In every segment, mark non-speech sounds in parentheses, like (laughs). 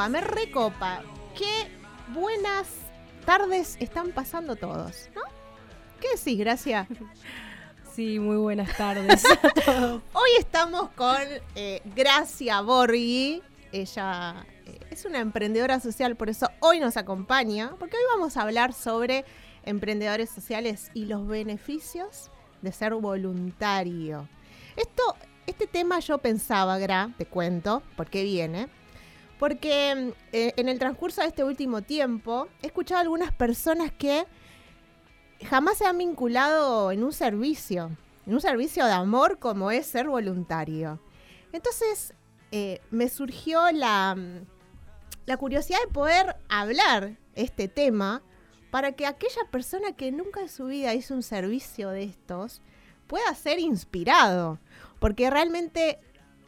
recopa, me recopa. Qué buenas tardes están pasando todos, ¿no? ¿Qué decís, Gracia? (laughs) Sí, muy buenas tardes. (laughs) Hoy estamos con eh, Gracia Borghi. Ella eh, es una emprendedora social, por eso hoy nos acompaña, porque hoy vamos a hablar sobre emprendedores sociales y los beneficios de ser voluntario. Esto, este tema yo pensaba, Gra, te cuento, por qué viene. Porque eh, en el transcurso de este último tiempo he escuchado a algunas personas que jamás se han vinculado en un servicio, en un servicio de amor como es ser voluntario. Entonces eh, me surgió la, mm, la curiosidad de poder hablar este tema para que aquella persona que nunca en su vida hizo un servicio de estos pueda ser inspirado. Porque realmente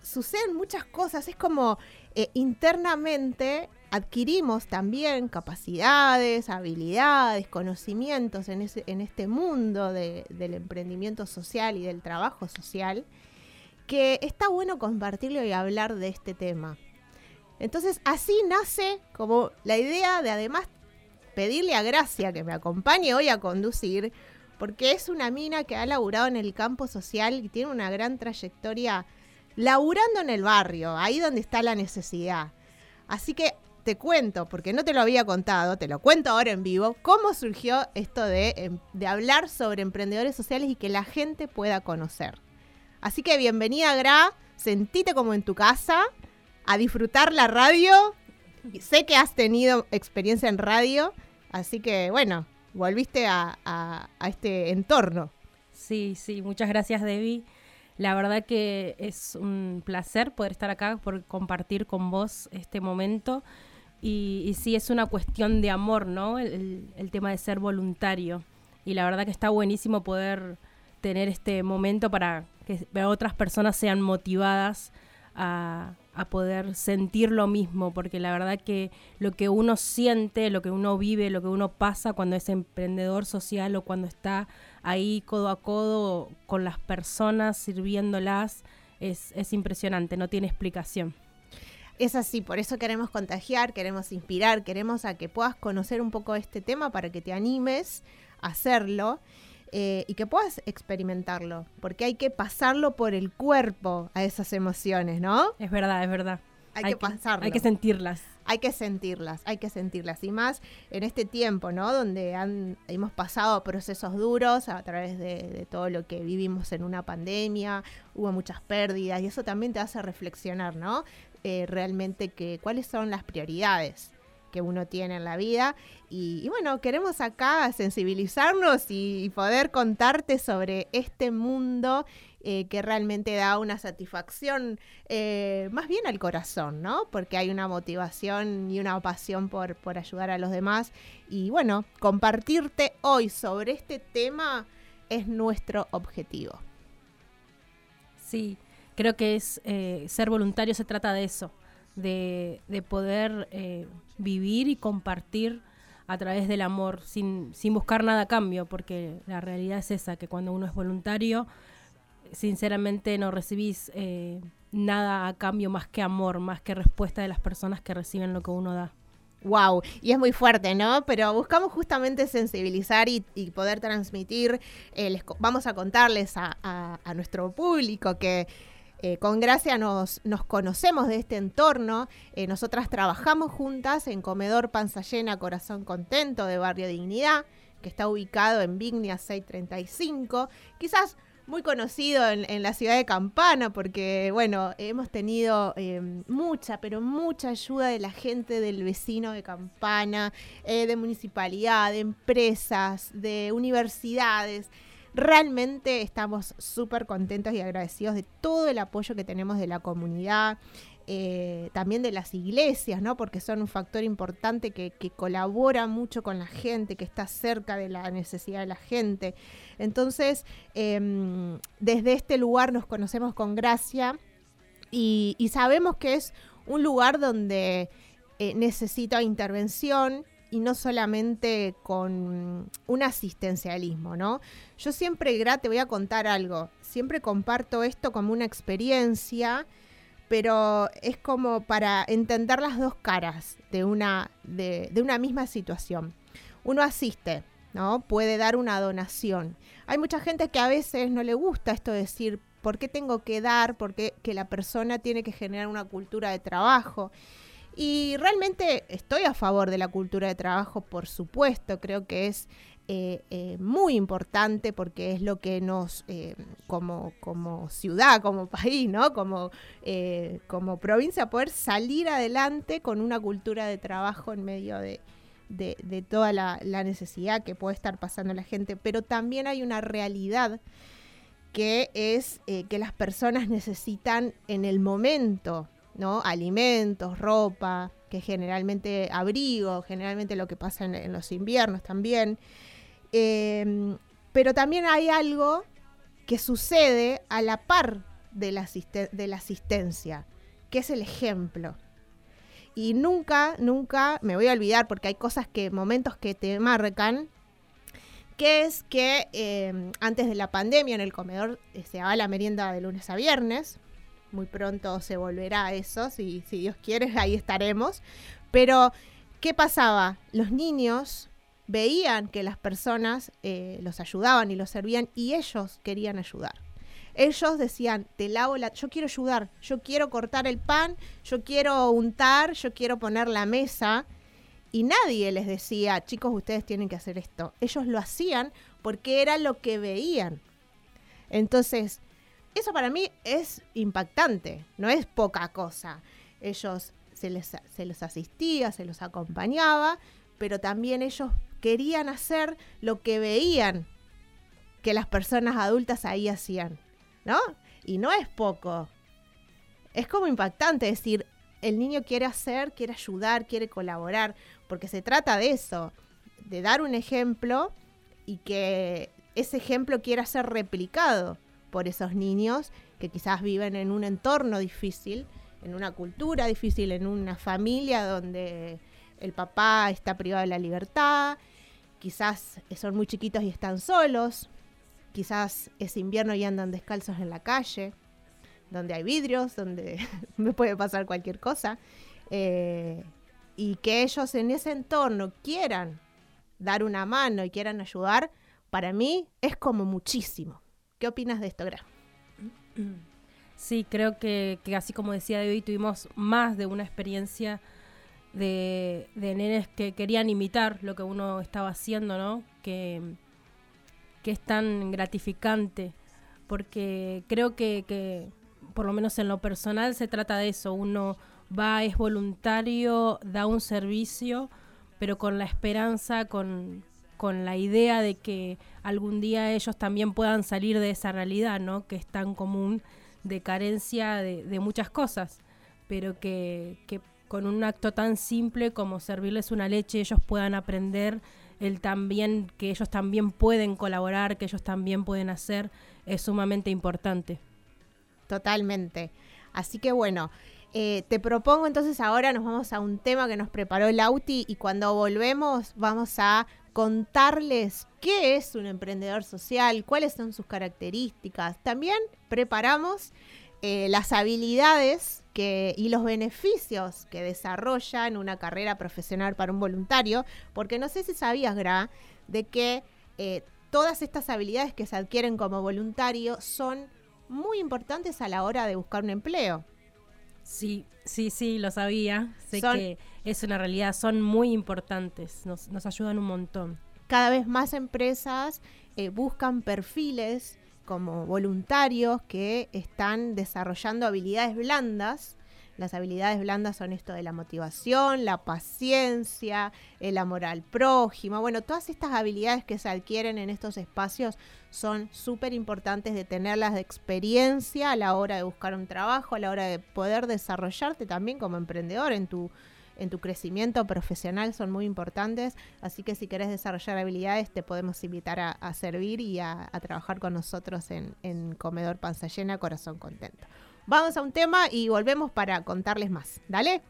suceden muchas cosas, es como eh, internamente adquirimos también capacidades, habilidades, conocimientos en, este mundo de- del emprendimiento social y del trabajo social, que está bueno compartirlo y hablar de este tema. Entonces así nace como la idea de además pedirle a Gracia que me acompañe hoy a conducir, porque es una mina que ha laburado en el campo social y tiene una gran trayectoria laburando en el barrio, ahí donde está la necesidad. Así que te cuento, porque no te lo había contado, te lo cuento ahora en vivo, cómo surgió esto de, em, de hablar sobre emprendedores sociales y que la gente pueda conocer. Así que bienvenida, Gra, sentite como en tu casa, a disfrutar la radio. Sé que has tenido experiencia en radio, así que bueno, volviste a- a este entorno. Sí, sí, muchas gracias, Debbie. La verdad que es un placer poder estar acá, por compartir con vos este momento. Y, sí, es una cuestión de amor, ¿no? El tema de ser voluntario. Y la verdad que está buenísimo poder tener este momento para que otras personas sean motivadas a, a poder sentir lo mismo, porque la verdad que lo que uno siente, lo que uno vive, lo que uno pasa cuando es emprendedor social o cuando está ahí codo a codo con las personas, sirviéndolas, es, es impresionante, no tiene explicación. Es así, por eso queremos contagiar, queremos inspirar, queremos a que puedas conocer un poco este tema para que te animes a hacerlo eh, y que puedas experimentarlo, porque hay que pasarlo por el cuerpo a esas emociones, ¿no? Es verdad, es verdad. Hay, que pasarlo. Hay que sentirlas. hay que sentirlas, hay que sentirlas. Y más en este tiempo, ¿no? Donde han, hemos pasado procesos duros a través de, de todo lo que vivimos en una pandemia, hubo muchas pérdidas y eso también te hace reflexionar, ¿no? Eh, realmente que cuáles son las prioridades que uno tiene en la vida. Y, bueno, queremos acá sensibilizarnos y, y poder contarte sobre este mundo eh, que realmente da una satisfacción eh, más bien al corazón, ¿no? Porque hay una motivación y una pasión por, por ayudar a los demás. Y bueno, compartirte hoy sobre este tema es nuestro objetivo. Sí, creo que es eh, ser voluntario se trata de eso, de, de poder eh, vivir y compartir a través del amor, sin, sin buscar nada a cambio, porque la realidad es esa, que cuando uno es voluntario, sinceramente no recibís eh, nada a cambio más que amor, más que respuesta de las personas que reciben lo que uno da. Wow, y es muy fuerte, ¿no? Pero buscamos justamente sensibilizar y, poder transmitir. eh, les vamos a contarles a- a nuestro público que eh, con Gracia nos, conocemos de este entorno. Eh, nosotras trabajamos juntas en Comedor Panza Llena, Corazón Contento de Barrio Dignidad, que está ubicado en Vignia 635. Quizás muy conocido en, la ciudad de Campana, porque, bueno, hemos tenido eh, mucha, pero mucha ayuda de la gente del vecino de Campana, de municipalidad, de empresas, de universidades. Realmente estamos súper contentos y agradecidos de todo el apoyo que tenemos de la comunidad. Eh, también de las iglesias, ¿no? Porque son un factor importante que, colabora mucho con la gente, que está cerca de la necesidad de la gente. Entonces, em, desde este lugar nos conocemos con gracia y, sabemos que es un lugar donde eh, necesita intervención, y no solamente con un asistencialismo, ¿no? Yo siempre, Gra, te voy a contar algo, siempre comparto esto como una experiencia, pero es como para entender las dos caras de una, de, una misma situación. Uno asiste, ¿no? Puede dar una donación. Hay mucha gente que a veces no le gusta esto de decir, ¿por qué tengo que dar? ¿Por qué que la persona tiene que generar una cultura de trabajo? Y realmente estoy a favor de la cultura de trabajo, por supuesto, creo que es eh, eh, muy importante porque es lo que nos, eh, como, como ciudad, como país, ¿no? Como, como provincia, poder salir adelante con una cultura de trabajo en medio de, de, toda la, la, necesidad que puede estar pasando la gente. Pero también hay una realidad que es que las personas necesitan en el momento ¿no? Alimentos, ropa, que generalmente abrigo, generalmente lo que pasa en, los inviernos también. Em, pero también hay algo que sucede a la par de la, de la asistencia, que es el ejemplo. Y nunca, nunca me voy a olvidar, porque hay cosas que, momentos que te marcan, que es que em, antes de la pandemia en el comedor eh, se daba la merienda de lunes a viernes, muy pronto se volverá a eso, si, si Dios quiere, (laughs) ahí estaremos. Pero, ¿qué pasaba? Los niños veían que las personas eh, los ayudaban y los servían y ellos querían ayudar. Ellos decían, te lavo la... Yo quiero ayudar, yo quiero cortar el pan, yo quiero untar, yo quiero poner la mesa. Y nadie les decía, chicos, ustedes tienen que hacer esto. Ellos lo hacían porque era lo que veían. Entonces, eso para mí es impactante, no es poca cosa. Ellos se les, se los asistía, se los acompañaba, pero también ellos querían hacer lo que veían que las personas adultas ahí hacían, ¿no? Y no es poco. Es como impactante decir, el niño quiere hacer, quiere ayudar, quiere colaborar, porque se trata de eso, de dar un ejemplo y que ese ejemplo quiera ser replicado por esos niños que quizás viven en un entorno difícil, en una cultura difícil, en una familia donde el papá está privado de la libertad, quizás son muy chiquitos y están solos, quizás es invierno y andan descalzos en la calle, donde hay vidrios, donde (laughs) me puede pasar cualquier cosa, eh, y que ellos en ese entorno quieran dar una mano y quieran ayudar, para mí es como muchísimo. ¿Qué opinas de esto, Gra? Sí, creo que, así como decía David, tuvimos más de una experiencia de, nenes que querían imitar lo que uno estaba haciendo, ¿no? Que, que es tan gratificante, porque creo que, por lo menos en lo personal, se trata de eso. Uno va, es voluntario, da un servicio, pero con la esperanza, con, con la idea de que algún día ellos también puedan salir de esa realidad, ¿no? Que es tan común de carencia de, muchas cosas, pero que, con un acto tan simple como servirles una leche ellos puedan aprender el también que ellos también pueden colaborar, que ellos también pueden hacer, es sumamente importante. Totalmente. Así que bueno, eh, te propongo entonces ahora nos vamos a un tema que nos preparó el Auti y cuando volvemos vamos a contarles qué es un emprendedor social, cuáles son sus características. También preparamos eh, las habilidades que, y los beneficios que desarrolla en una carrera profesional para un voluntario, porque no sé si sabías, Gra, de que eh, todas estas habilidades que se adquieren como voluntario son muy importantes a la hora de buscar un empleo. Sí, sí, sí, lo sabía. Sé Son- que es una realidad, son muy importantes, nos, nos ayudan un montón. Cada vez más empresas eh, buscan perfiles como voluntarios que están desarrollando habilidades blandas. Las habilidades blandas son esto de la motivación, la paciencia, el amor al prójimo. Bueno, todas estas habilidades que se adquieren en estos espacios son súper importantes de tenerlas de experiencia a la hora de buscar un trabajo, a la hora de poder desarrollarte también como emprendedor en tu, en tu crecimiento profesional son muy importantes. Así que si querés desarrollar habilidades, te podemos invitar a, servir y a, a trabajar con nosotros en, en Comedor Panza Llena, Corazón Contento. Vamos a un tema y volvemos para contarles más. Dale.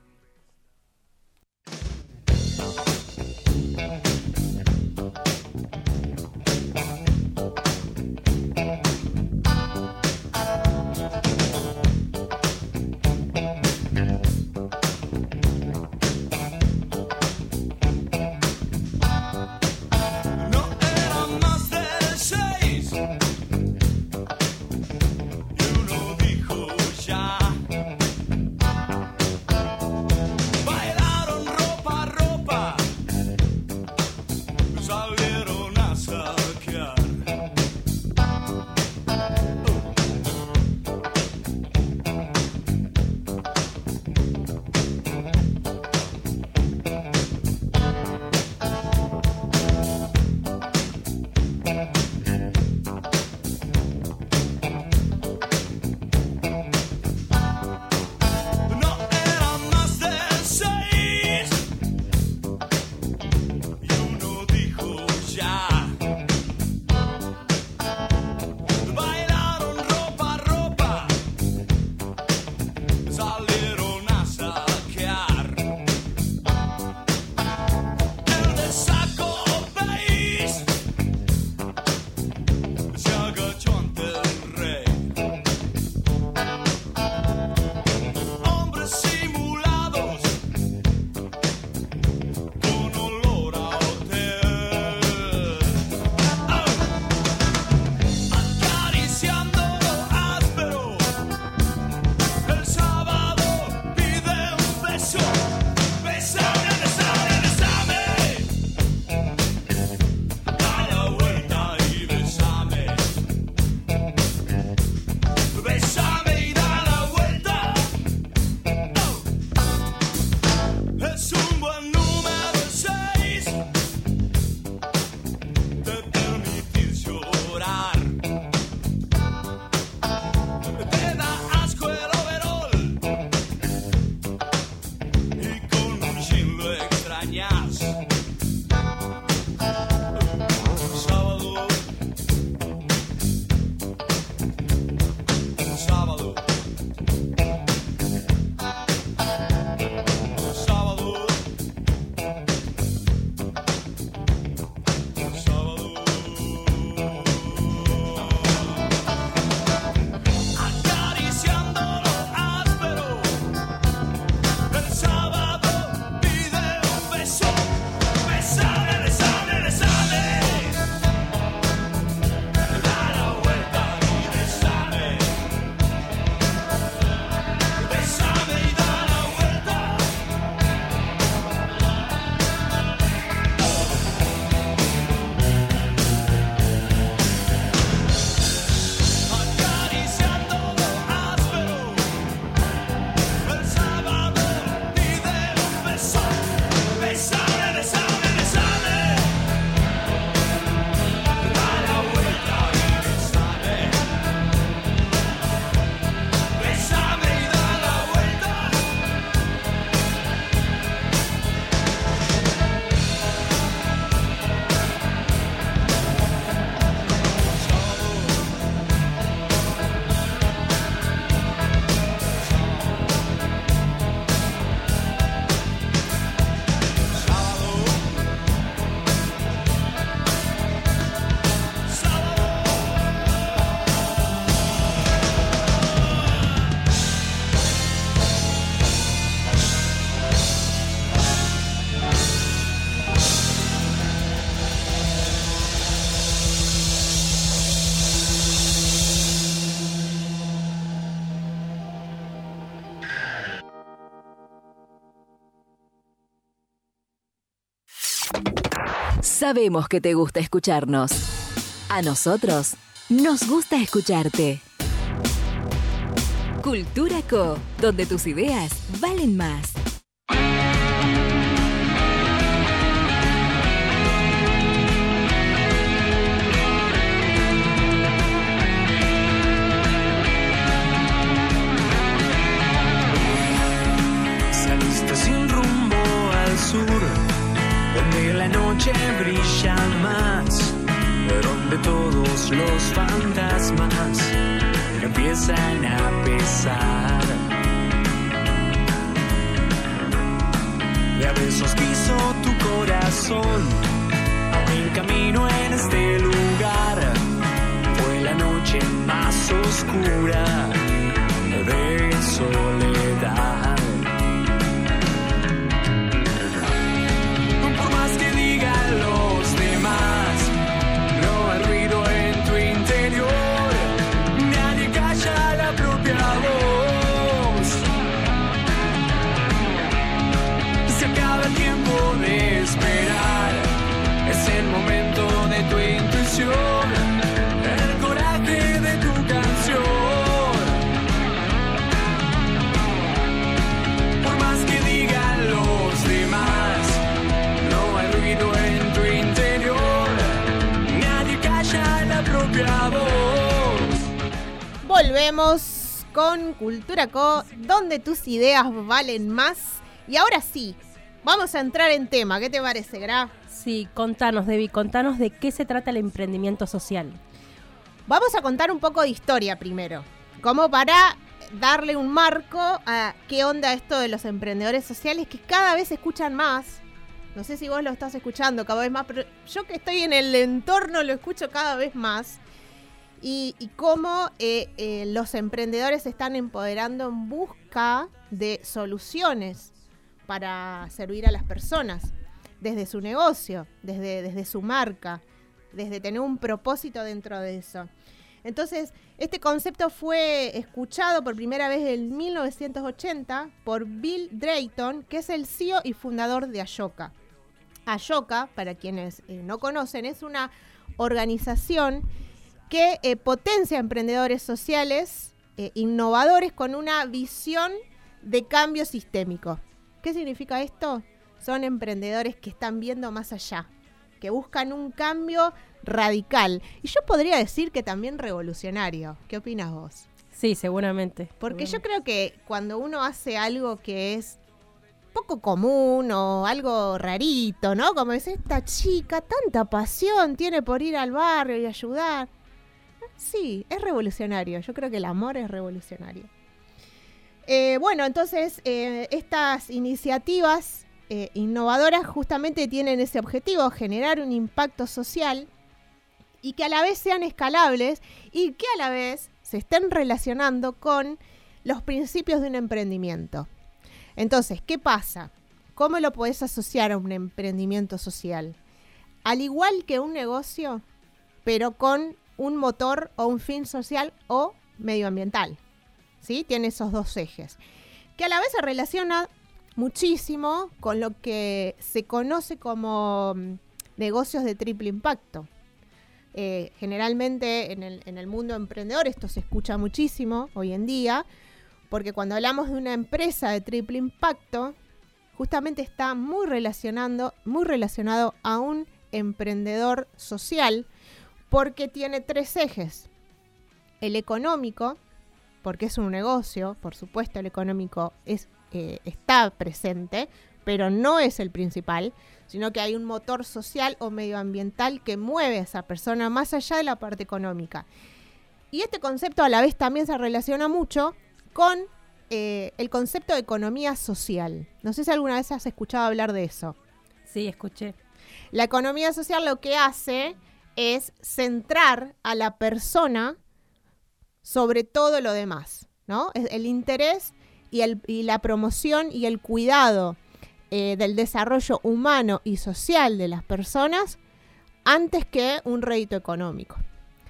Sabemos que te gusta escucharnos. A nosotros nos gusta escucharte. Cultura Co, donde tus ideas valen más. La noche brilla más, donde todos los fantasmas empiezan a pesar. Y a besos quiso tu corazón, abrir camino en este lugar. Fue la noche más oscura de soledad. El coraje de tu canción. Por más que digan los demás, no hay ruido en tu interior. Nadie calla la propia voz. Volvemos con Cultura Co, donde tus ideas valen más. Y ahora sí, vamos a entrar en tema. ¿Qué te parece, Gra? Sí, contanos, Debbie, contanos de qué se trata el emprendimiento social. Vamos a contar un poco de historia primero, como para darle un marco a qué onda esto de los emprendedores sociales que cada vez escuchan más. No sé si vos lo estás escuchando cada vez más, pero yo que estoy en el entorno lo escucho cada vez más. Y, y cómo eh, eh, los emprendedores se están empoderando en busca de soluciones para servir a las personas, desde su negocio, desde, desde su marca, desde tener un propósito dentro de eso. Entonces, este concepto fue escuchado por primera vez en 1980 por Bill Drayton, que es el CEO y fundador de Ashoka. Ashoka, para quienes eh, no conocen, es una organización que eh, potencia emprendedores sociales eh, innovadores con una visión de cambio sistémico. ¿Qué significa esto? Son emprendedores que están viendo más allá, que buscan un cambio radical. Y yo podría decir que también revolucionario. ¿Qué opinas vos? Sí, seguramente. Porque yo creo que cuando uno hace algo que es poco común o algo rarito, ¿no? Como es esta chica, tanta pasión tiene por ir al barrio y ayudar. Sí, es revolucionario. Yo creo que el amor es revolucionario. Eh, bueno, entonces eh, estas iniciativas eh, innovadoras justamente tienen ese objetivo, generar un impacto social y que a la vez sean escalables y que a la vez se estén relacionando con los principios de un emprendimiento. Entonces, ¿qué pasa? ¿Cómo lo podés asociar a un emprendimiento social? Al igual que un negocio, pero con un motor o un fin social o medioambiental. ¿Sí? Tiene esos dos ejes. Que a la vez se relaciona muchísimo con lo que se conoce como mm, negocios de triple impacto. Eh, generalmente en el, en el mundo emprendedor esto se escucha muchísimo hoy en día, porque cuando hablamos de una empresa de triple impacto, justamente está muy relacionando, muy relacionado a un emprendedor social, porque tiene tres ejes. El económico, porque es un negocio, por supuesto el económico es, eh, está presente, pero no es el principal, sino que hay un motor social o medioambiental que mueve a esa persona más allá de la parte económica. Y este concepto a la vez también se relaciona mucho con eh, el concepto de economía social. No sé si alguna vez has escuchado hablar de eso. Sí, escuché. La economía social lo que hace es centrar a la persona sobre todo lo demás, ¿no? El interés y, la promoción y el cuidado eh, del desarrollo humano y social de las personas antes que un rédito económico.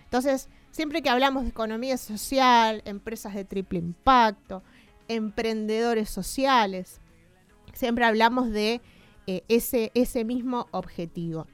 Entonces, siempre que hablamos de economía social, empresas de triple impacto, emprendedores sociales, siempre hablamos de eh, ese, ese mismo objetivo.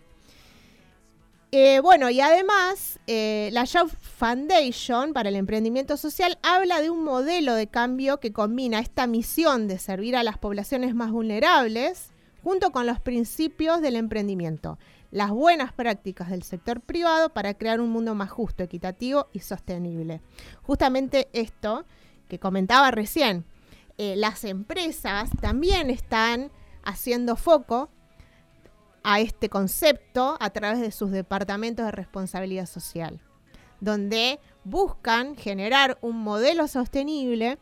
Eh, bueno, y además, eh, la Job Foundation para el Emprendimiento Social habla de un modelo de cambio que combina esta misión de servir a las poblaciones más vulnerables junto con los principios del emprendimiento, las buenas prácticas del sector privado para crear un mundo más justo, equitativo y sostenible. Justamente esto que comentaba recién, eh, las empresas también están haciendo foco a este concepto a través de sus departamentos de responsabilidad social, donde buscan generar un modelo sostenible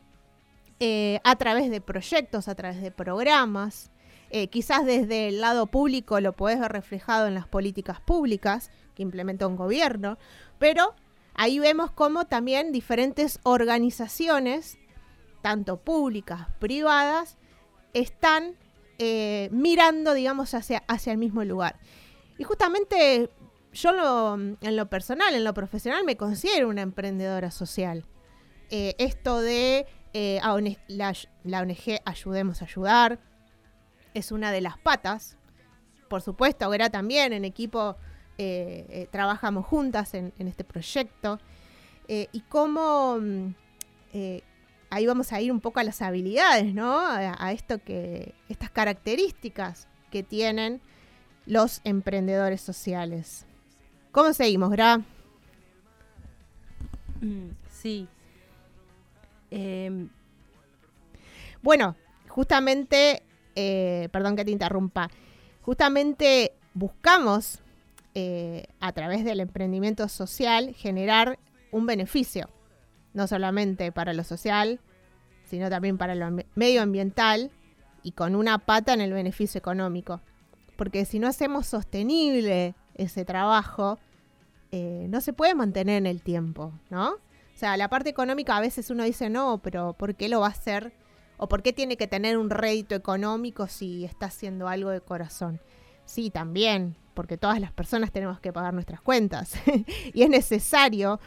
eh, a través de proyectos, a través de programas. Eh, quizás desde el lado público lo podés ver reflejado en las políticas públicas que implementa un gobierno, pero ahí vemos cómo también diferentes organizaciones, tanto públicas, privadas, están eh, mirando, digamos, hacia, el mismo lugar. Y justamente yo en lo personal, en lo profesional, me considero una emprendedora social. Eh, esto de eh, la, ONG Ayudemos a Ayudar es una de las patas. Por supuesto, ahora también en equipo trabajamos juntas en, este proyecto. y cómo mm, ahí vamos a ir un poco a las habilidades, ¿no? A, esto que, estas características que tienen los emprendedores sociales. ¿Cómo seguimos, Gra? Mm, sí. Em, bueno, justamente, eh, perdón que te interrumpa, justamente buscamos eh, a través del emprendimiento social generar un beneficio no solamente para lo social, sino también para lo medioambiental y con una pata en el beneficio económico. Porque si no hacemos sostenible ese trabajo, eh, no se puede mantener en el tiempo, ¿no? O sea, la parte económica a veces uno dice, no, pero ¿por qué lo va a hacer? ¿O por qué tiene que tener un rédito económico si está haciendo algo de corazón? Sí, también, porque todas las personas tenemos que pagar nuestras cuentas. (laughs) y es necesario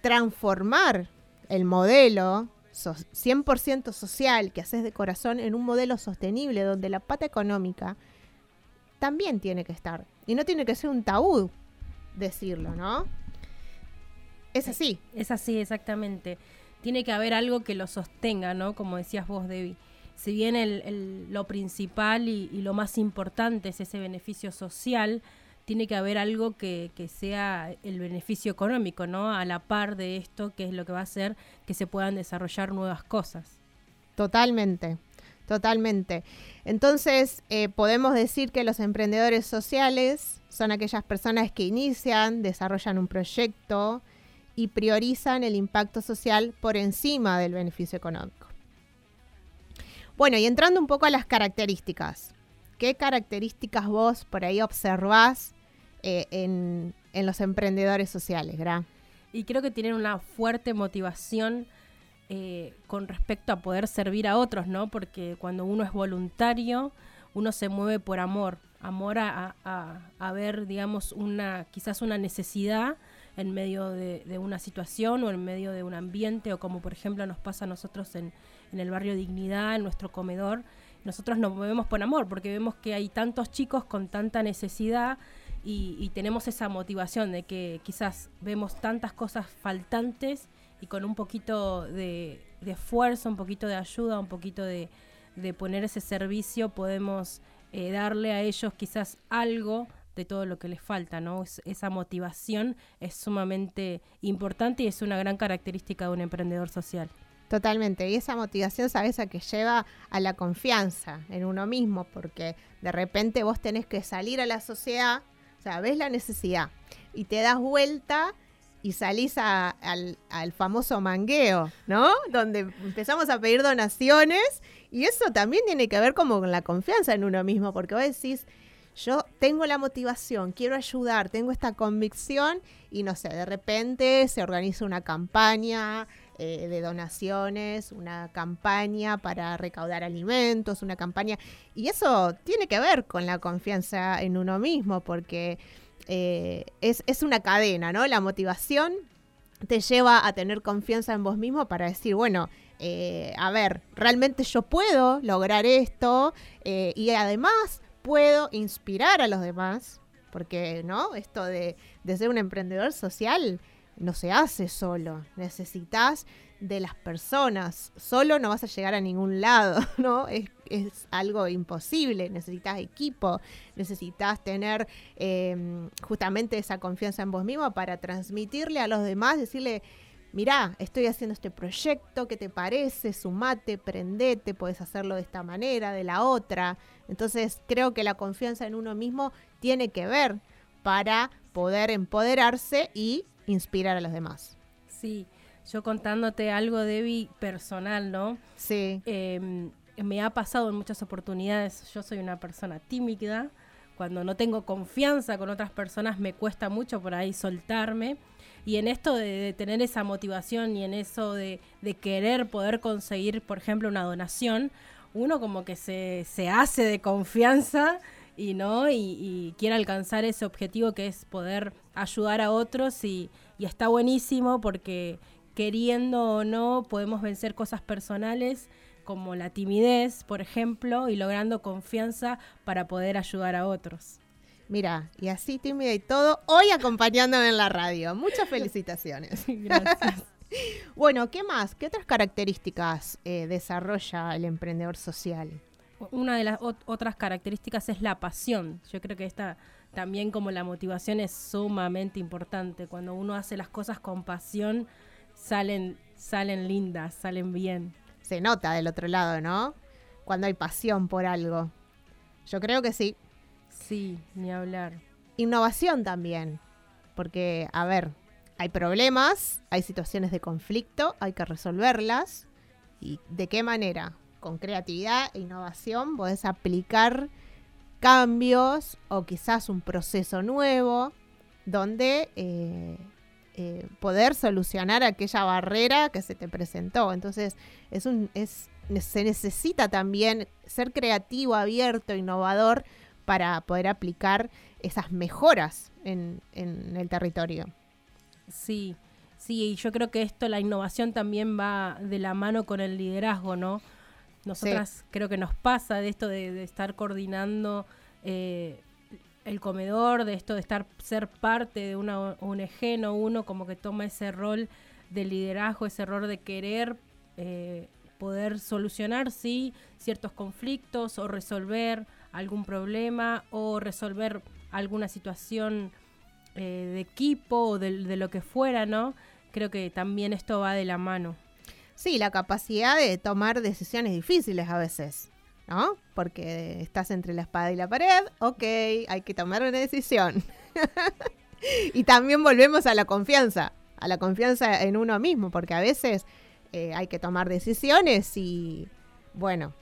transformar el modelo 100% social que haces de corazón en un modelo sostenible donde la pata económica también tiene que estar. Y no tiene que ser un tabú decirlo, ¿no? Es así. Es así, exactamente. Tiene que haber algo que lo sostenga, ¿no? Como decías vos, Debbie. Si bien el, lo principal y, y, lo más importante es ese beneficio social, tiene que haber algo que, sea el beneficio económico, ¿no? A la par de esto, que es lo que va a hacer que se puedan desarrollar nuevas cosas. Totalmente, totalmente. Entonces, eh, podemos decir que los emprendedores sociales son aquellas personas que inician, desarrollan un proyecto y priorizan el impacto social por encima del beneficio económico. Bueno, y entrando un poco a las características. ¿Qué características vos por ahí observás eh, en, los emprendedores sociales, ¿verdad? Y creo que tienen una fuerte motivación eh, con respecto a poder servir a otros, ¿no? Porque cuando uno es voluntario, uno se mueve por amor, amor a, ver, digamos, una quizás una necesidad en medio de, una situación o en medio de un ambiente, o como por ejemplo nos pasa a nosotros en, en el barrio Dignidad, en nuestro comedor, nosotros nos movemos por amor, porque vemos que hay tantos chicos con tanta necesidad y, tenemos esa motivación de que quizás vemos tantas cosas faltantes y con un poquito de, esfuerzo, un poquito de ayuda, un poquito de, poner ese servicio, podemos eh, darle a ellos quizás algo de todo lo que les falta, ¿no? esa motivación es sumamente importante y es una gran característica de un emprendedor social. Totalmente. Y esa motivación, sabes, a que lleva a la confianza en uno mismo, porque de repente vos tenés que salir a la sociedad o sea, ves la necesidad y te das vuelta y salís al, famoso mangueo, ¿no? Donde empezamos a pedir donaciones y eso también tiene que ver como con la confianza en uno mismo, porque vos decís, yo tengo la motivación, quiero ayudar, tengo esta convicción y no sé, de repente se organiza una campaña, eh, de donaciones, una campaña para recaudar alimentos, una campaña... Y eso tiene que ver con la confianza en uno mismo, porque eh, es, es una cadena, ¿no? La motivación te lleva a tener confianza en vos mismo para decir, bueno, eh, a ver, realmente yo puedo lograr esto y además puedo inspirar a los demás, porque, ¿no? Esto de, de ser un emprendedor social no se hace solo. Necesitas de las personas. Solo no vas a llegar a ningún lado, (laughs) ¿no? Es, algo imposible. Necesitas equipo, necesitas tener eh, justamente esa confianza en vos mismo para transmitirle a los demás, decirle, mirá, estoy haciendo este proyecto, ¿qué te parece? Sumate, prendete, puedes hacerlo de esta manera, de la otra. Entonces creo que la confianza en uno mismo tiene que ver para poder empoderarse y inspirar a los demás. Sí, yo contándote algo, Debbie, personal, ¿no? Sí. Eh, me ha pasado en muchas oportunidades, yo soy una persona tímida, cuando no tengo confianza con otras personas me cuesta mucho por ahí soltarme. Y en esto de, de tener esa motivación y en eso de, de, querer poder conseguir, por ejemplo, una donación, uno como que se, se hace de confianza y no y, y, quiere alcanzar ese objetivo que es poder ayudar a otros y, y está buenísimo porque queriendo o no podemos vencer cosas personales como la timidez, por ejemplo, y logrando confianza para poder ayudar a otros. Mira, y así tímida y todo, hoy acompañándome en la radio. Muchas felicitaciones. (laughs) Gracias. (laughs) bueno, ¿qué más? ¿Qué otras características eh, desarrolla el emprendedor social? Una de las otras características es la pasión. Yo creo que esta también como la motivación es sumamente importante. Cuando uno hace las cosas con pasión, salen, salen lindas, salen bien. Se nota del otro lado, ¿no? Cuando hay pasión por algo. Yo creo que sí. Sí, ni hablar. Innovación también. Porque, a ver, hay problemas, hay situaciones de conflicto, hay que resolverlas. ¿Y de qué manera? Con creatividad e innovación podés aplicar cambios o quizás un proceso nuevo donde eh, eh, poder solucionar aquella barrera que se te presentó. Entonces, es un, es, se necesita también ser creativo, abierto, innovador para poder aplicar esas mejoras en, en el territorio. Sí, sí, y yo creo que esto, la innovación también va de la mano con el liderazgo, ¿no? Nosotras sí. creo que nos pasa de esto de, de estar coordinando eh, el comedor, de esto de estar ser parte de una ONG, no uno como que toma ese rol de liderazgo, ese rol de querer eh, poder solucionar, sí, ciertos conflictos o resolver algún problema o resolver alguna situación eh, de equipo o de, de lo que fuera, ¿no? Creo que también esto va de la mano. Sí, la capacidad de tomar decisiones difíciles a veces. ¿no? Porque estás entre la espada y la pared, ok, hay que tomar una decisión. (laughs) y también volvemos a la confianza, a la confianza en uno mismo, porque a veces eh, hay que tomar decisiones y, bueno,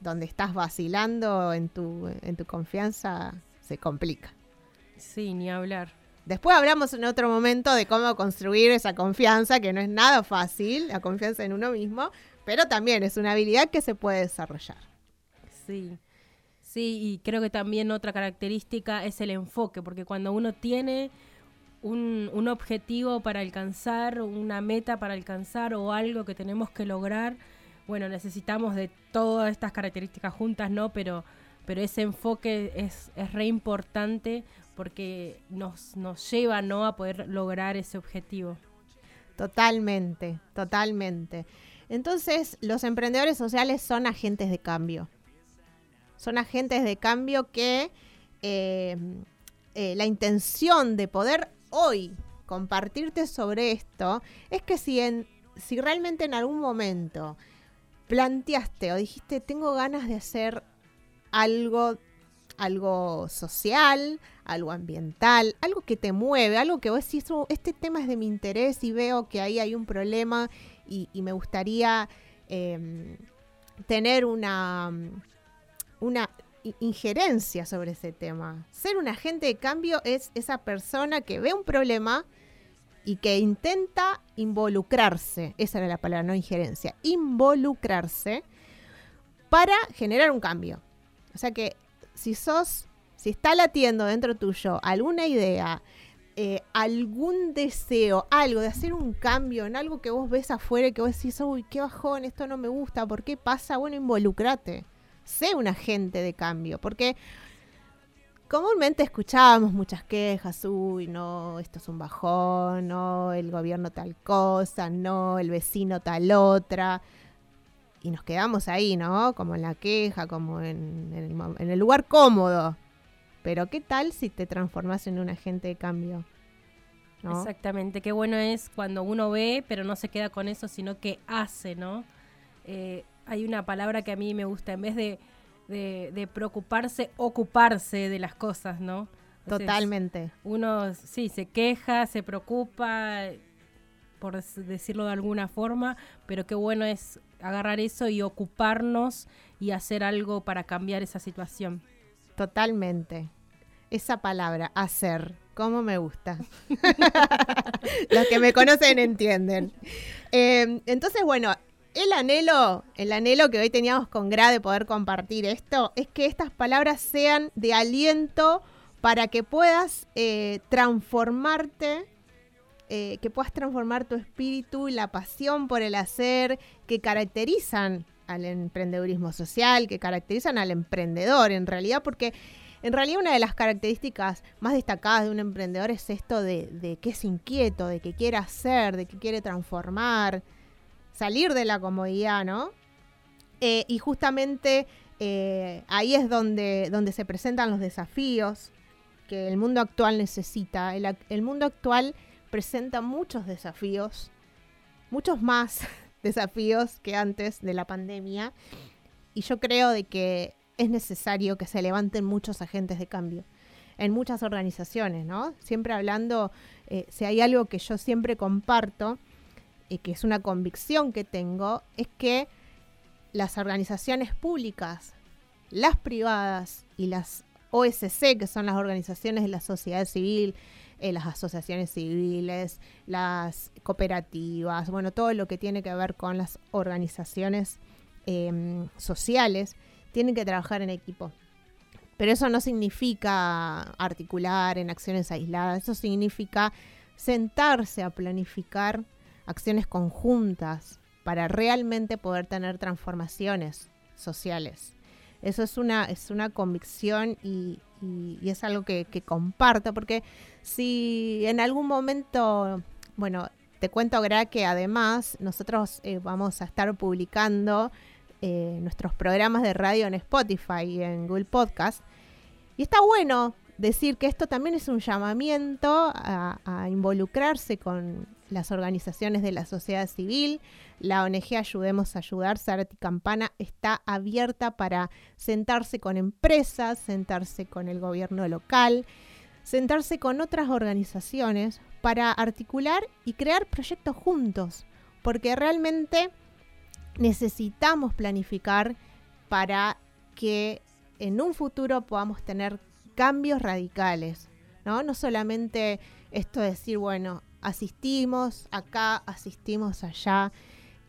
donde estás vacilando en tu, en tu confianza se complica. Sí, ni hablar. Después hablamos en otro momento de cómo construir esa confianza, que no es nada fácil, la confianza en uno mismo, pero también es una habilidad que se puede desarrollar. Sí, sí, y creo que también otra característica es el enfoque, porque cuando uno tiene un, objetivo para alcanzar, una meta para alcanzar o algo que tenemos que lograr, bueno, necesitamos de todas estas características juntas, ¿no? Pero, pero ese enfoque es, es re importante porque nos, nos lleva, ¿no? A poder lograr ese objetivo. Totalmente, totalmente. Entonces, los emprendedores sociales son agentes de cambio son agentes de cambio que eh, eh, la intención de poder hoy compartirte sobre esto es que si, en, si realmente en algún momento planteaste o dijiste tengo ganas de hacer algo algo social, algo ambiental, algo que te mueve, algo que vos decís, oh, este tema es de mi interés y veo que ahí hay un problema y, me gustaría eh, tener una, una injerencia sobre ese tema. Ser un agente de cambio es esa persona que ve un problema y que intenta involucrarse, esa era la palabra, no injerencia, involucrarse para generar un cambio. O sea que si sos, si está latiendo dentro tuyo alguna idea, eh, algún deseo, algo de hacer un cambio en algo que vos ves afuera y que vos decís, uy, qué bajón, esto no me gusta, ¿por qué pasa? Bueno, involucrate sé un agente de cambio, porque comúnmente escuchábamos muchas quejas, uy, no, esto es un bajón, no, el gobierno tal cosa, no, el vecino tal otra. Y nos quedamos ahí, ¿no? Como en la queja, como en, el lugar cómodo. Pero ¿qué tal si te transformas en un agente de cambio? ¿No? Exactamente, qué bueno es cuando uno ve, pero no se queda con eso, sino que hace, ¿no? Eh, hay una palabra que a mí me gusta, en vez de, de- de preocuparse, ocuparse de las cosas, ¿no? Entonces, Totalmente. Uno, sí, se queja, se preocupa, por decirlo de alguna forma, pero qué bueno es agarrar eso y ocuparnos y hacer algo para cambiar esa situación. Totalmente. Esa palabra, hacer, cómo me gusta. (laughs) Los que me conocen entienden. Eh, entonces, bueno, el anhelo, el anhelo que hoy teníamos con Gra de poder compartir esto, es que estas palabras sean de aliento para que puedas eh, transformarte, eh, que puedas transformar tu espíritu y la pasión por el hacer que caracterizan al emprendedurismo social, que caracterizan al emprendedor en realidad, porque en realidad una de las características más destacadas de un emprendedor es esto de, de que es inquieto, de que quiere hacer, de que quiere transformar, salir de la comodidad, ¿no? Eh, y justamente eh, ahí es donde, donde se presentan los desafíos que el mundo actual necesita. El, el mundo actual presenta muchos desafíos, muchos más (laughs) desafíos que antes de la pandemia. Y yo creo de que es necesario que se levanten muchos agentes de cambio en muchas organizaciones, ¿no? Siempre hablando, eh, si hay algo que yo siempre comparto, y que es una convicción que tengo, es que las organizaciones públicas, las privadas y las OSC, que son las organizaciones de la sociedad civil, eh, las asociaciones civiles, las cooperativas, bueno, todo lo que tiene que ver con las organizaciones em, sociales, tienen que trabajar en equipo. Pero eso no significa articular en acciones aisladas, eso significa sentarse a planificar acciones conjuntas para realmente poder tener transformaciones sociales. Eso es una, es una convicción y, es algo que, que comparto, porque si en algún momento, bueno, te cuento, Gra, que además nosotros eh, vamos a estar publicando eh, nuestros programas de radio en Spotify y en Google Podcast. Y está bueno decir que esto también es un llamamiento a, involucrarse con las organizaciones de la sociedad civil. La ONG Ayudemos a Ayudar, Zarati Campana, está abierta para sentarse con empresas, sentarse con el gobierno local, sentarse con otras organizaciones para articular y crear proyectos juntos, porque realmente necesitamos planificar para que en un futuro podamos tener cambios radicales, ¿no? No solamente esto de decir, bueno, asistimos acá, asistimos allá.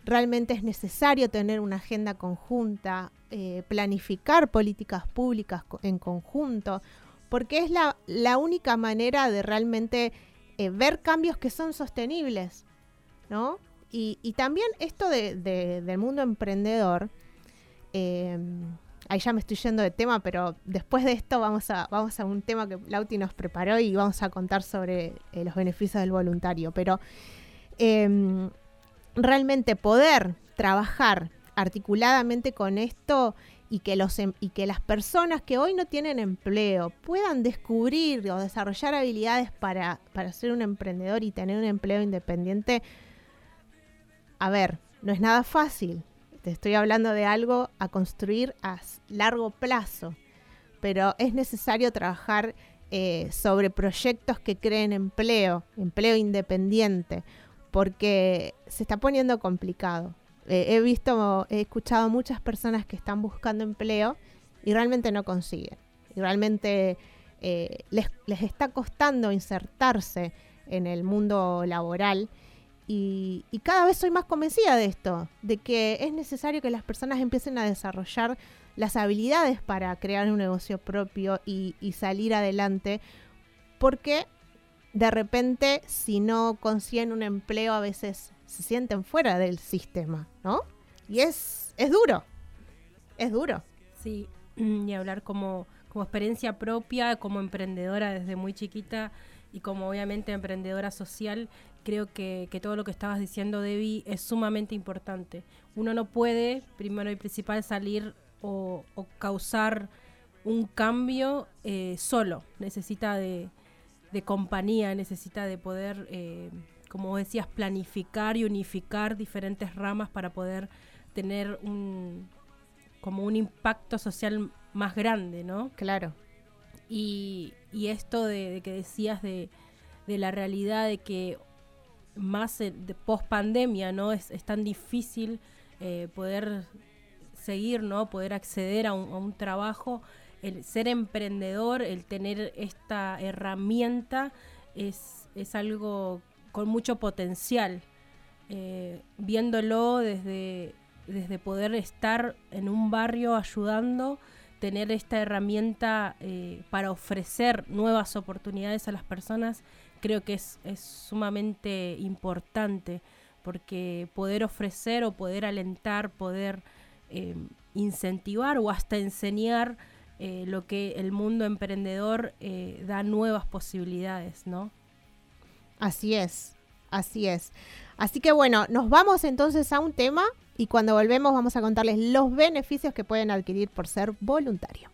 Realmente es necesario tener una agenda conjunta, eh, planificar políticas públicas en conjunto, porque es la, la única manera de realmente eh, ver cambios que son sostenibles, ¿no? Y, y también esto de- de- del mundo emprendedor, eh, ahí ya me estoy yendo de tema, pero después de esto vamos a, vamos a un tema que Lauti nos preparó y vamos a contar sobre eh, los beneficios del voluntario. Pero eh, realmente poder trabajar articuladamente con esto y que, los, em- y que las personas que hoy no tienen empleo puedan descubrir o desarrollar habilidades para, para ser un emprendedor y tener un empleo independiente, a ver, no es nada fácil. Te estoy hablando de algo a construir a largo plazo, pero es necesario trabajar eh, sobre proyectos que creen empleo, empleo independiente, porque se está poniendo complicado. Eh, he visto, he escuchado muchas personas que están buscando empleo y realmente no consiguen. Y realmente eh, les, les está costando insertarse en el mundo laboral. Y, cada vez soy más convencida de esto, de que es necesario que las personas empiecen a desarrollar las habilidades para crear un negocio propio y, y salir adelante, porque de repente si no consiguen un empleo a veces se sienten fuera del sistema, ¿no? Y es, es duro, es duro. Sí, (clears throat) y hablar como, como experiencia propia, como emprendedora desde muy chiquita y como obviamente emprendedora social, creo que, que todo lo que estabas diciendo, Debbie, es sumamente importante. Uno no puede, primero y principal, salir o, o causar un cambio eh, solo. Necesita de, de compañía, necesita de poder, eh, como decías, planificar y unificar diferentes ramas para poder tener un como un impacto social más grande, ¿no? Claro. Y, y esto de, de que decías de, de la realidad de que más eh, de post pandemia, ¿no? Es, tan difícil eh, poder seguir, ¿no? Poder acceder a un, trabajo. El ser emprendedor, el tener esta herramienta es, es algo con mucho potencial. Eh, viéndolo desde, desde poder estar en un barrio ayudando, tener esta herramienta para ofrecer nuevas oportunidades a las personas, creo que es, es sumamente importante, porque poder ofrecer o poder alentar, poder eh, incentivar o hasta enseñar eh, lo que el mundo emprendedor eh, da nuevas posibilidades, ¿no? Así es, así es. Así que bueno, nos vamos entonces a un tema y cuando volvemos vamos a contarles los beneficios que pueden adquirir por ser voluntario.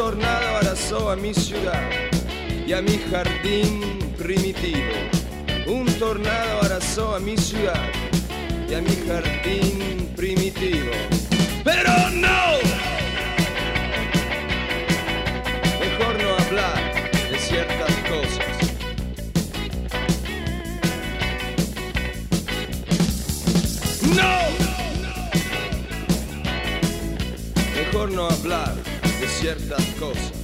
Un tornado arrasó a mi ciudad y a mi jardín primitivo. Un tornado arrasó a mi ciudad y a mi jardín primitivo. Pero no, mejor no hablar de ciertas cosas. No, mejor no hablar ciertas cosas.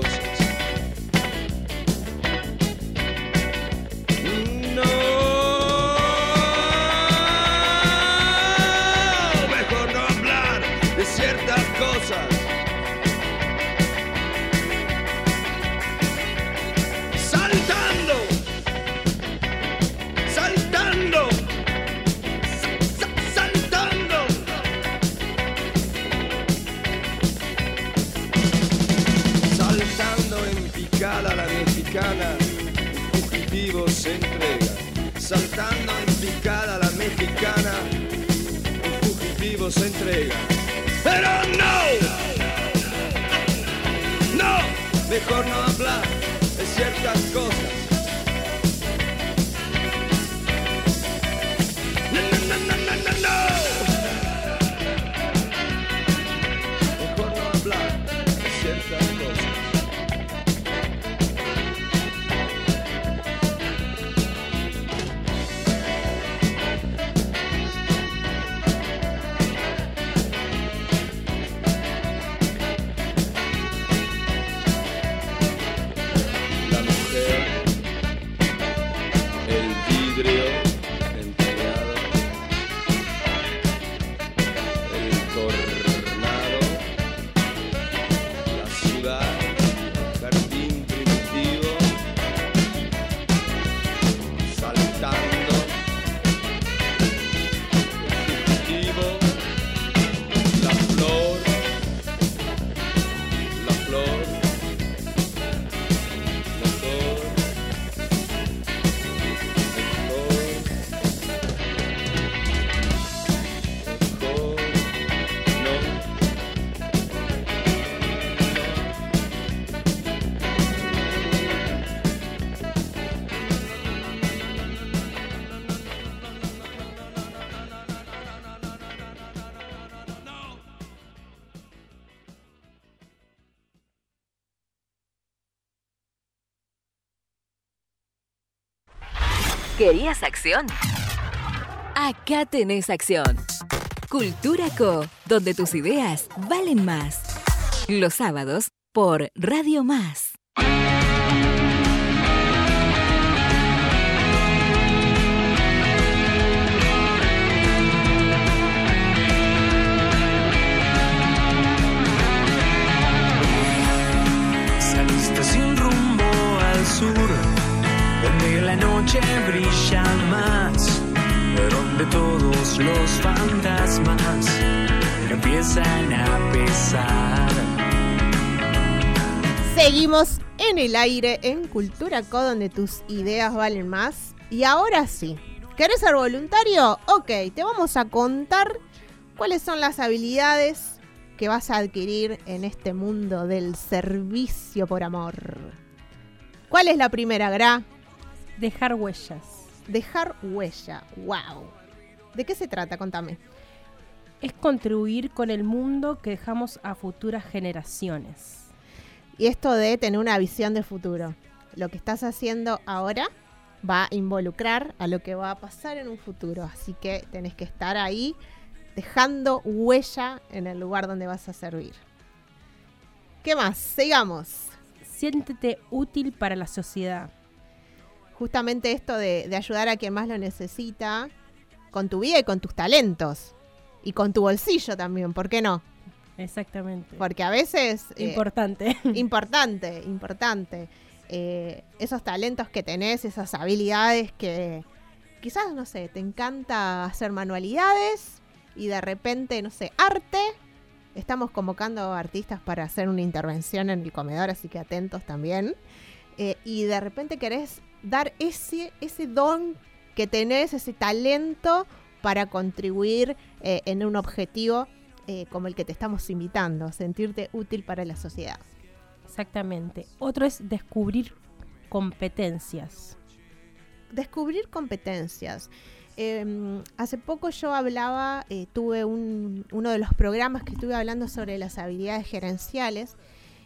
Ciertas ¿Querías acción? Acá tenés acción. Cultura Co, donde tus ideas valen más. Los sábados por Radio Más. La noche brilla más, donde todos los fantasmas empiezan a pesar. Seguimos en el aire en Cultura Co, donde tus ideas valen más. Y ahora sí, ¿querés ser voluntario? Ok, te vamos a contar cuáles son las habilidades que vas a adquirir en este mundo del servicio por amor. ¿Cuál es la primera, Gra? Dejar huellas. Dejar huella. ¡Wow! ¿De qué se trata? Contame. Es contribuir con el mundo que dejamos a futuras generaciones. Y esto de tener una visión de futuro. Lo que estás haciendo ahora va a involucrar a lo que va a pasar en un futuro. Así que tenés que estar ahí dejando huella en el lugar donde vas a servir. ¿Qué más? Sigamos. Siéntete útil para la sociedad. Justamente esto de, de ayudar a quien más lo necesita con tu vida y con tus talentos. Y con tu bolsillo también, ¿por qué no? Exactamente. Porque a veces... eh, Importante. (laughs) Importante, importante. Eh, esos talentos que tenés, esas habilidades que quizás, no sé, te encanta hacer manualidades y de repente, no sé, arte. Estamos convocando artistas para hacer una intervención en el comedor, así que atentos también. Eh, y de repente querés dar ese, ese don que tenés, ese talento para contribuir eh, en un objetivo eh, como el que te estamos invitando, sentirte útil para la sociedad. Exactamente. Otro es descubrir competencias. Descubrir competencias. Eh, hace poco yo hablaba, eh, tuve un- uno de los programas que estuve hablando sobre las habilidades gerenciales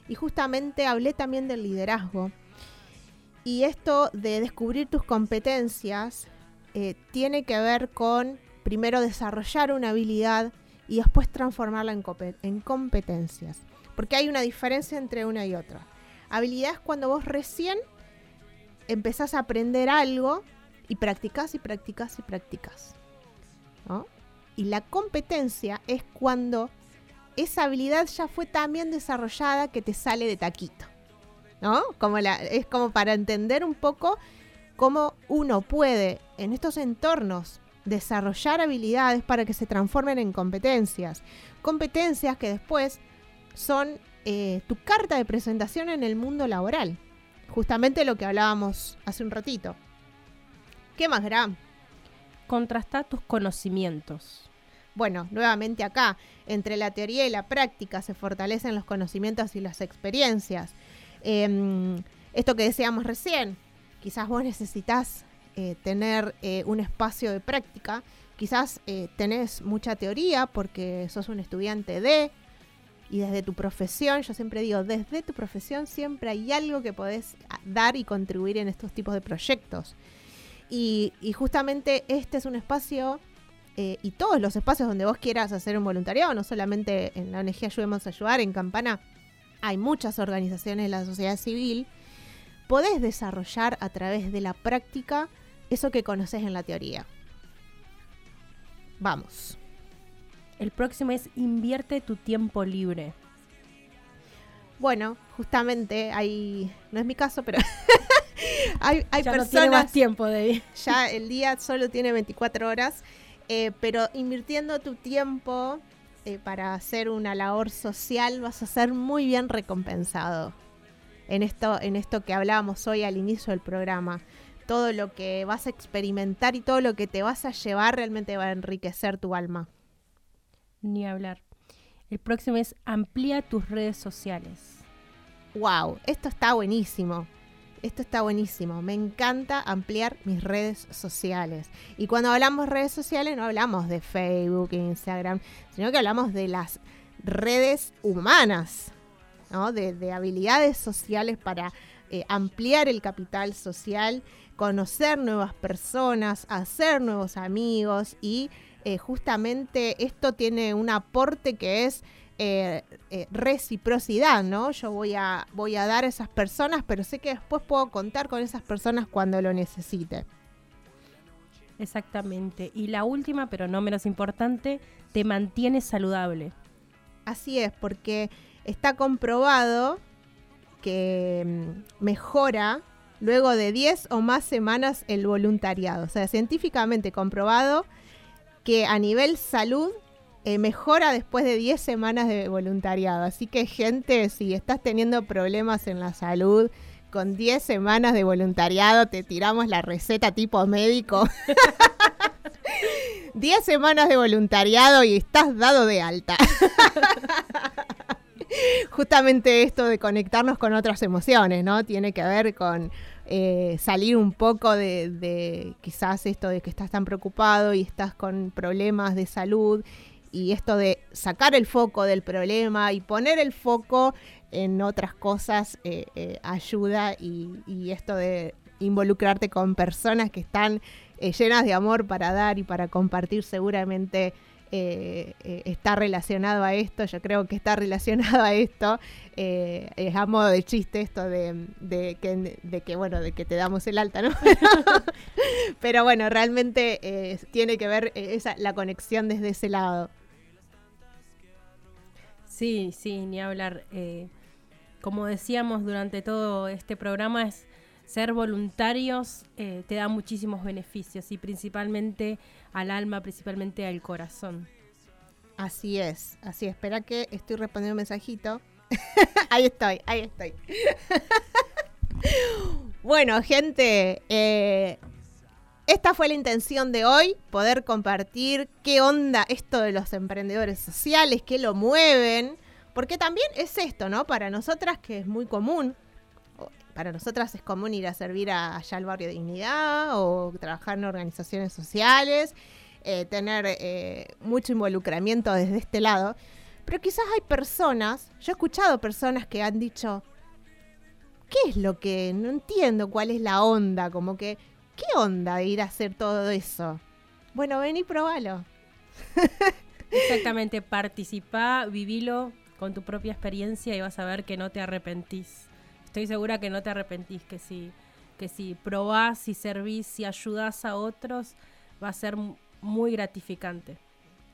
y justamente hablé también del liderazgo. Y esto de descubrir tus competencias eh, tiene que ver con primero desarrollar una habilidad y después transformarla en, compe- en competencias. Porque hay una diferencia entre una y otra. Habilidad es cuando vos recién empezás a aprender algo y practicás y practicás y practicás. ¿no? Y la competencia es cuando esa habilidad ya fue tan bien desarrollada que te sale de taquito. ¿No? Como la, es como para entender un poco cómo uno puede en estos entornos desarrollar habilidades para que se transformen en competencias. Competencias que después son eh, tu carta de presentación en el mundo laboral. Justamente lo que hablábamos hace un ratito. ¿Qué más, Gram? Contrasta tus conocimientos. Bueno, nuevamente acá, entre la teoría y la práctica se fortalecen los conocimientos y las experiencias. Em, esto que decíamos recién, quizás vos necesitas eh, tener eh, un espacio de práctica, quizás eh, tenés mucha teoría porque sos un estudiante de, y desde tu profesión, yo siempre digo, desde tu profesión siempre hay algo que podés ah, dar y contribuir en estos tipos de proyectos. Y, justamente este es un espacio y todos los espacios donde vos quieras hacer un voluntariado, no solamente en la ONG Ayudemos a Ayudar, en Campana hay muchas organizaciones de la sociedad civil, podés desarrollar a través de la práctica eso que conoces en la teoría. Vamos. El próximo es invierte tu tiempo libre. Bueno, justamente hay, no es mi caso, pero (laughs) hay, hay ya personas, no tiene más tiempo de ya el día solo tiene 24 horas, eh, pero invirtiendo tu tiempo eh, para hacer una labor social vas a ser muy bien recompensado. En esto, en esto que hablábamos hoy al inicio del programa. Todo lo que vas a experimentar y todo lo que te vas a llevar realmente va a enriquecer tu alma. Ni hablar. El próximo es amplía tus redes sociales. Wow, esto está buenísimo. Esto está buenísimo. Me encanta ampliar mis redes sociales. Y cuando hablamos redes sociales no hablamos de Facebook, Instagram, sino que hablamos de las redes humanas, ¿no? de, de habilidades sociales para eh, ampliar el capital social, conocer nuevas personas, hacer nuevos amigos y eh, justamente esto tiene un aporte que es eh, eh, reciprocidad, ¿no? Yo voy a, voy a dar a esas personas, pero sé que después puedo contar con esas personas cuando lo necesite. Exactamente. Y la última, pero no menos importante, te mantiene saludable. Así es, porque está comprobado que mm, mejora luego de 10 o más semanas el voluntariado. O sea, científicamente comprobado que a nivel salud eh, mejora después de 10 semanas de voluntariado. Así que gente, si estás teniendo problemas en la salud, con 10 semanas de voluntariado te tiramos la receta tipo médico. (laughs) 10 semanas de voluntariado y estás dado de alta. (laughs) Justamente esto de conectarnos con otras emociones, ¿no? Tiene que ver con eh, salir un poco de, de, quizás esto de que estás tan preocupado y estás con problemas de salud y esto de sacar el foco del problema y poner el foco en otras cosas eh, eh, ayuda y, y, esto de involucrarte con personas que están eh, llenas de amor para dar y para compartir seguramente está relacionado a esto, yo creo que está relacionado a esto, es a modo de chiste esto de, de, que, de, que, bueno, de que te damos el alta, ¿no? (laughs) Pero bueno, realmente tiene que ver esa, la conexión desde ese lado. Sí, sí, ni hablar. como decíamos durante todo este programa, es ser voluntarios eh, te da muchísimos beneficios y principalmente al alma, principalmente al corazón. Así es, así es. Espera que estoy respondiendo un mensajito. (laughs) ahí estoy, ahí estoy. (laughs) bueno, gente, eh, esta fue la intención de hoy, poder compartir qué onda esto de los emprendedores sociales, qué lo mueven, porque también es esto, ¿no? Para nosotras que es muy común para nosotras es común ir a servir a, allá al barrio de Dignidad o trabajar en organizaciones sociales, eh, tener eh, mucho involucramiento desde este lado. Pero quizás hay personas, yo he escuchado personas que han dicho, ¿qué es lo que? No entiendo cuál es la onda, como que, ¿qué onda de ir a hacer todo eso? Bueno, ven y probalo. Exactamente, participá, vivilo con tu propia experiencia y vas a ver que no te arrepentís estoy segura que no te arrepentís, que si, que si probás, si servís, si ayudás a otros, va a ser muy gratificante.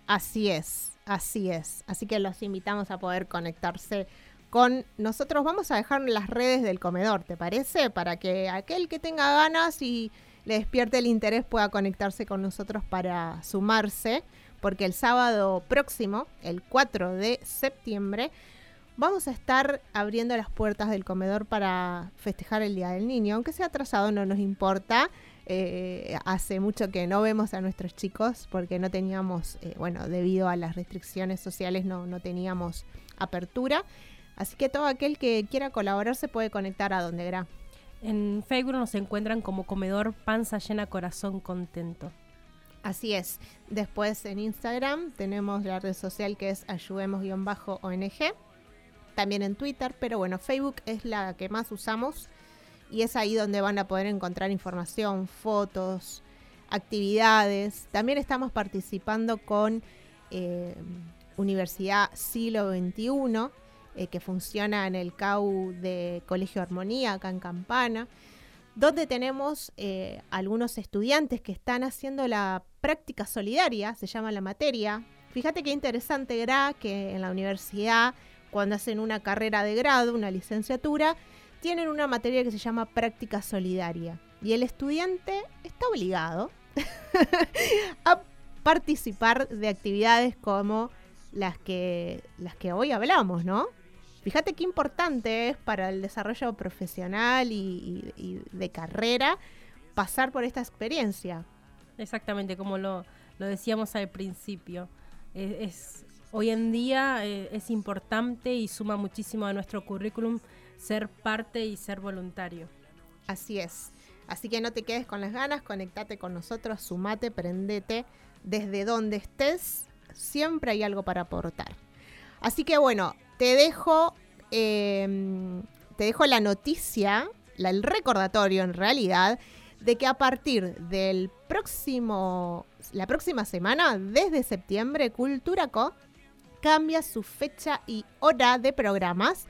Así es, así es. Así que los invitamos a poder conectarse con nosotros. Vamos a dejar las redes del comedor, ¿te parece? Para que aquel que tenga ganas y le despierte el interés pueda conectarse con nosotros para sumarse, porque el sábado próximo, el 4 de septiembre, Vamos a estar abriendo las puertas del comedor para festejar el Día del Niño, aunque sea atrasado no nos importa. Eh, hace mucho que no vemos a nuestros chicos porque no teníamos, eh, bueno, debido a las restricciones sociales no, no teníamos apertura. Así que todo aquel que quiera colaborar se puede conectar a Donde Gra. En Facebook nos encuentran como comedor panza llena corazón contento. Así es. Después en Instagram tenemos la red social que es ayudemos-ong. También en Twitter, pero bueno, Facebook es la que más usamos y es ahí donde van a poder encontrar información, fotos, actividades. También estamos participando con eh, Universidad Siglo XXI, eh, que funciona en el CAU de Colegio Armonía, acá en Campana, donde tenemos eh, algunos estudiantes que están haciendo la práctica solidaria, se llama la materia. Fíjate qué interesante, Gra, que en la universidad, cuando hacen una carrera de grado, una licenciatura, tienen una materia que se llama práctica solidaria. Y el estudiante está obligado (laughs) a participar de actividades como las que, las que hoy hablamos, ¿no? Fíjate qué importante es para el desarrollo profesional y, de carrera pasar por esta experiencia. Exactamente, como lo, decíamos al principio. Es, hoy en día eh, es importante y suma muchísimo a nuestro currículum ser parte y ser voluntario. Así es. Así que no te quedes con las ganas, conectate con nosotros, sumate, prendete. Desde donde estés, siempre hay algo para aportar. Así que bueno, te dejo, em, te dejo la noticia, el recordatorio en realidad, de que a partir del próximo, la próxima semana, desde septiembre, Cultura Co cambia su fecha y hora de programas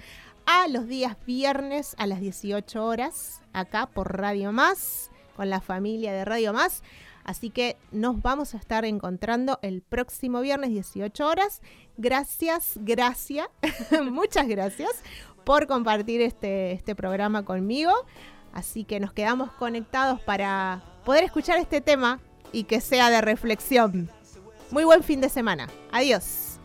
a los días viernes a las 18 horas, acá por Radio Más, con la familia de Radio Más. Así que nos vamos a estar encontrando el próximo viernes 18 horas. Gracias, gracias, (laughs) muchas gracias por compartir este, este programa conmigo. Así que nos quedamos conectados para poder escuchar este tema y que sea de reflexión. Muy buen fin de semana. Adiós.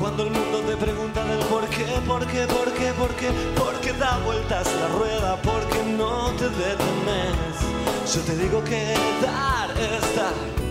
Cuando el mundo te pregunta del por qué, por qué, por qué, por qué, por qué da vueltas la rueda, por qué no te detenes. Yo te digo que dar es dar